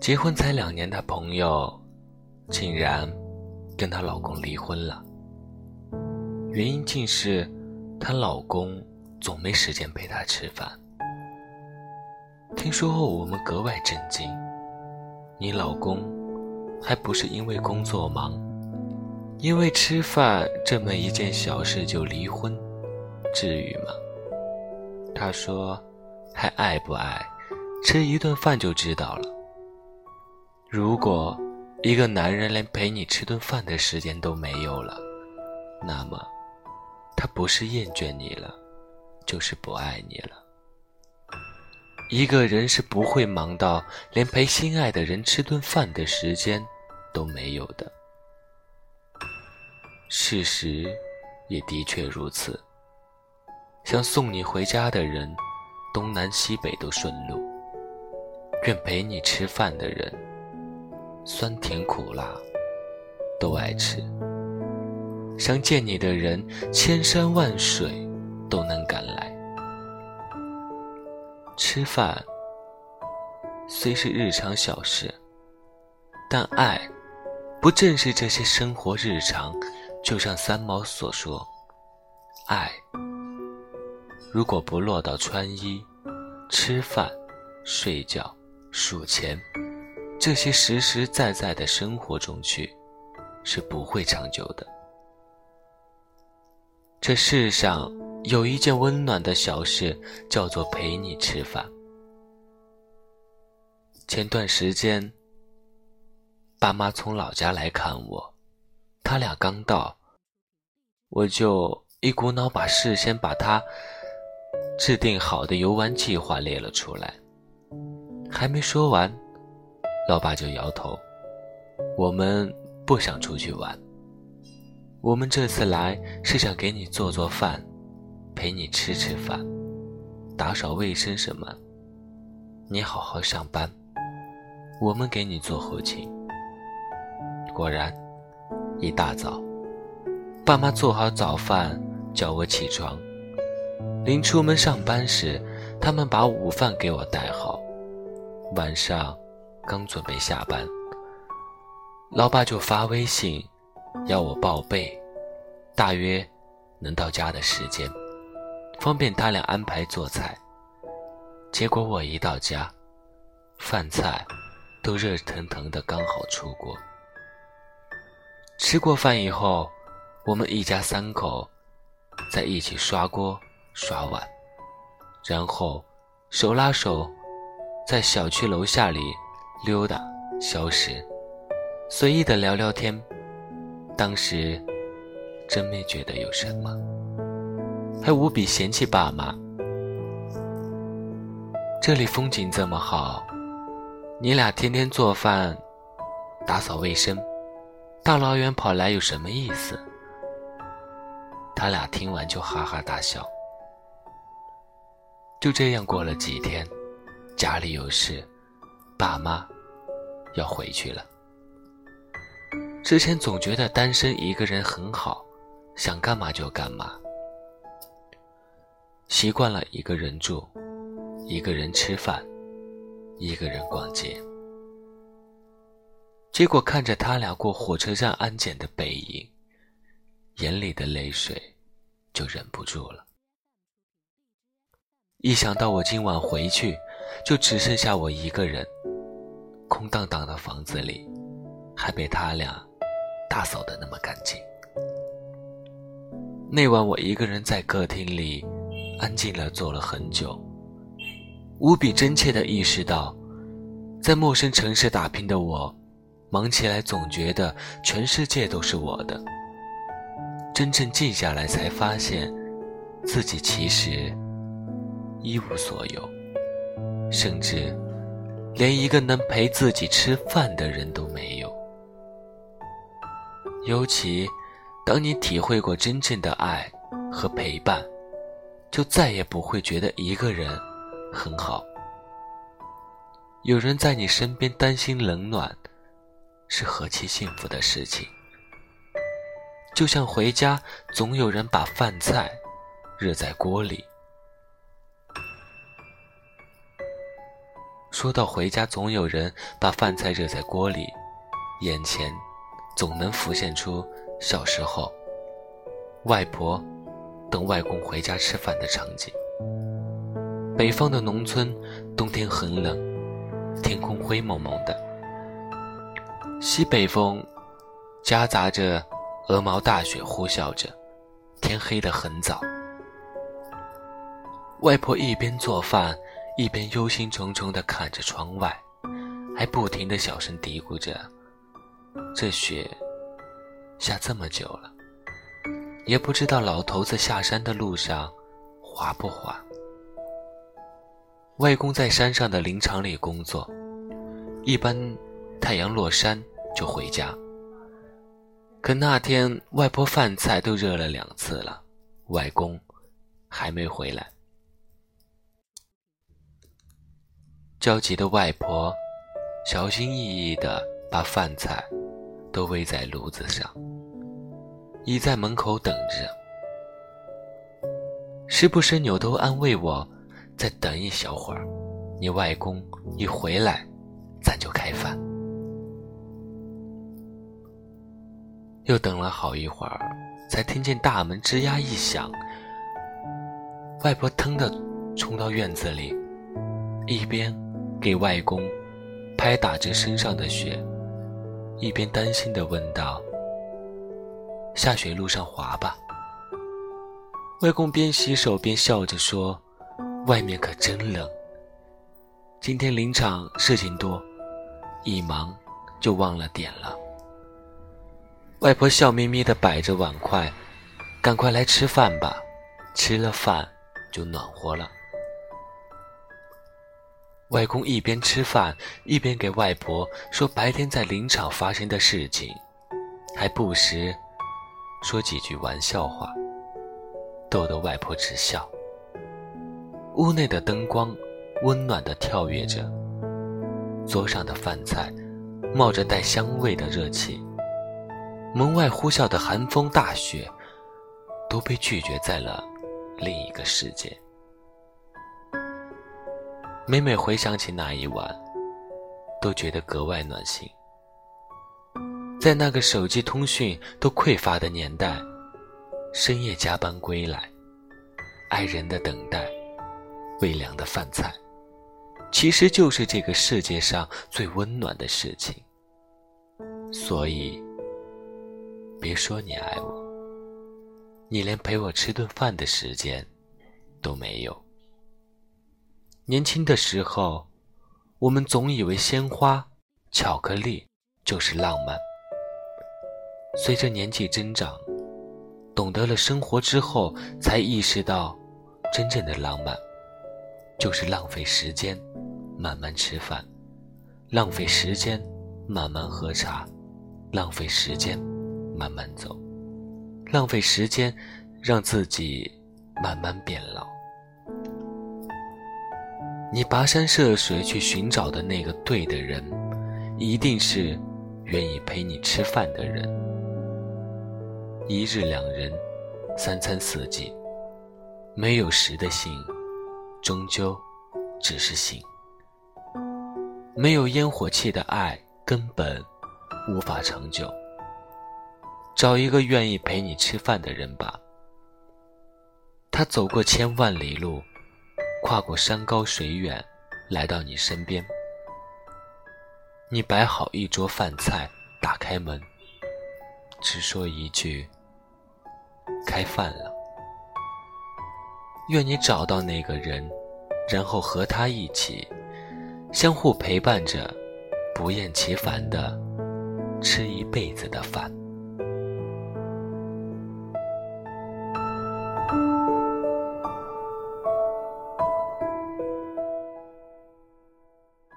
结婚才两年的朋友，竟然跟她老公离婚了。原因竟是她老公总没时间陪她吃饭。听说后，我们格外震惊。你老公还不是因为工作忙，因为吃饭这么一件小事就离婚，至于吗？她说：“还爱不爱，吃一顿饭就知道了。”如果一个男人连陪你吃顿饭的时间都没有了，那么他不是厌倦你了，就是不爱你了。一个人是不会忙到连陪心爱的人吃顿饭的时间都没有的。事实也的确如此。想送你回家的人，东南西北都顺路；愿陪你吃饭的人。酸甜苦辣，都爱吃。想见你的人，千山万水都能赶来。吃饭虽是日常小事，但爱，不正是这些生活日常？就像三毛所说：“爱，如果不落到穿衣、吃饭、睡觉、数钱。”这些实实在在的生活中去，是不会长久的。这世上有一件温暖的小事，叫做陪你吃饭。前段时间，爸妈从老家来看我，他俩刚到，我就一股脑把事先把他制定好的游玩计划列了出来，还没说完。老爸就摇头，我们不想出去玩。我们这次来是想给你做做饭，陪你吃吃饭，打扫卫生什么。你好好上班，我们给你做后勤。果然，一大早，爸妈做好早饭叫我起床。临出门上班时，他们把午饭给我带好。晚上。刚准备下班，老爸就发微信要我报备，大约能到家的时间，方便他俩安排做菜。结果我一到家，饭菜都热腾腾的，刚好出锅。吃过饭以后，我们一家三口在一起刷锅刷碗，然后手拉手在小区楼下里。溜达、消食，随意的聊聊天，当时真没觉得有什么，还无比嫌弃爸妈。这里风景这么好，你俩天天做饭、打扫卫生，大老远跑来有什么意思？他俩听完就哈哈大笑。就这样过了几天，家里有事。爸妈要回去了。之前总觉得单身一个人很好，想干嘛就干嘛。习惯了一个人住，一个人吃饭，一个人逛街。结果看着他俩过火车站安检的背影，眼里的泪水就忍不住了。一想到我今晚回去，就只剩下我一个人。空荡荡的房子里，还被他俩打扫的那么干净。那晚我一个人在客厅里安静了坐了很久，无比真切的意识到，在陌生城市打拼的我，忙起来总觉得全世界都是我的。真正静下来，才发现自己其实一无所有，甚至。连一个能陪自己吃饭的人都没有。尤其，当你体会过真正的爱和陪伴，就再也不会觉得一个人很好。有人在你身边担心冷暖，是何其幸福的事情。就像回家，总有人把饭菜热在锅里。说到回家，总有人把饭菜热在锅里，眼前总能浮现出小时候外婆等外公回家吃饭的场景。北方的农村，冬天很冷，天空灰蒙蒙的，西北风夹杂着鹅毛大雪呼啸着，天黑得很早。外婆一边做饭，一边忧心忡忡地看着窗外，还不停地小声嘀咕着：“这雪下这么久了，也不知道老头子下山的路上滑不滑。”外公在山上的林场里工作，一般太阳落山就回家。可那天外婆饭菜都热了两次了，外公还没回来。焦急的外婆小心翼翼地把饭菜都煨在炉子上，倚在门口等着，时不时扭头安慰我。再等一小会儿，你外公一回来，咱就开饭。又等了好一会儿，才听见大门吱呀一响，外婆腾的冲到院子里，一边给外公拍打着身上的雪，一边担心的问道：“下雪路上滑吧？”外公边洗手边笑着说。外面可真冷。今天林场事情多，一忙就忘了点了。外婆笑眯眯地摆着碗筷，赶快来吃饭吧，吃了饭就暖和了。外公一边吃饭，一边给外婆说白天在林场发生的事情，还不时说几句玩笑话，逗得外婆直笑。屋内的灯光温暖地跳跃着，桌上的饭菜冒着带香味的热气，门外呼啸的寒风大雪都被拒绝在了另一个世界。每每回想起那一晚，都觉得格外暖心。在那个手机通讯都匮乏的年代，深夜加班归来，爱人的等待。微凉的饭菜，其实就是这个世界上最温暖的事情。所以，别说你爱我，你连陪我吃顿饭的时间都没有。年轻的时候，我们总以为鲜花、巧克力就是浪漫。随着年纪增长，懂得了生活之后，才意识到真正的浪漫。就是浪费时间，慢慢吃饭；浪费时间，慢慢喝茶；浪费时间，慢慢走；浪费时间，让自己慢慢变老。你跋山涉水去寻找的那个对的人，一定是愿意陪你吃饭的人。一日两人，三餐四季，没有食的性。终究只是心，没有烟火气的爱根本无法长久。找一个愿意陪你吃饭的人吧。他走过千万里路，跨过山高水远，来到你身边。你摆好一桌饭菜，打开门，只说一句：“开饭了。”愿你找到那个人，然后和他一起，相互陪伴着，不厌其烦的吃一辈子的饭。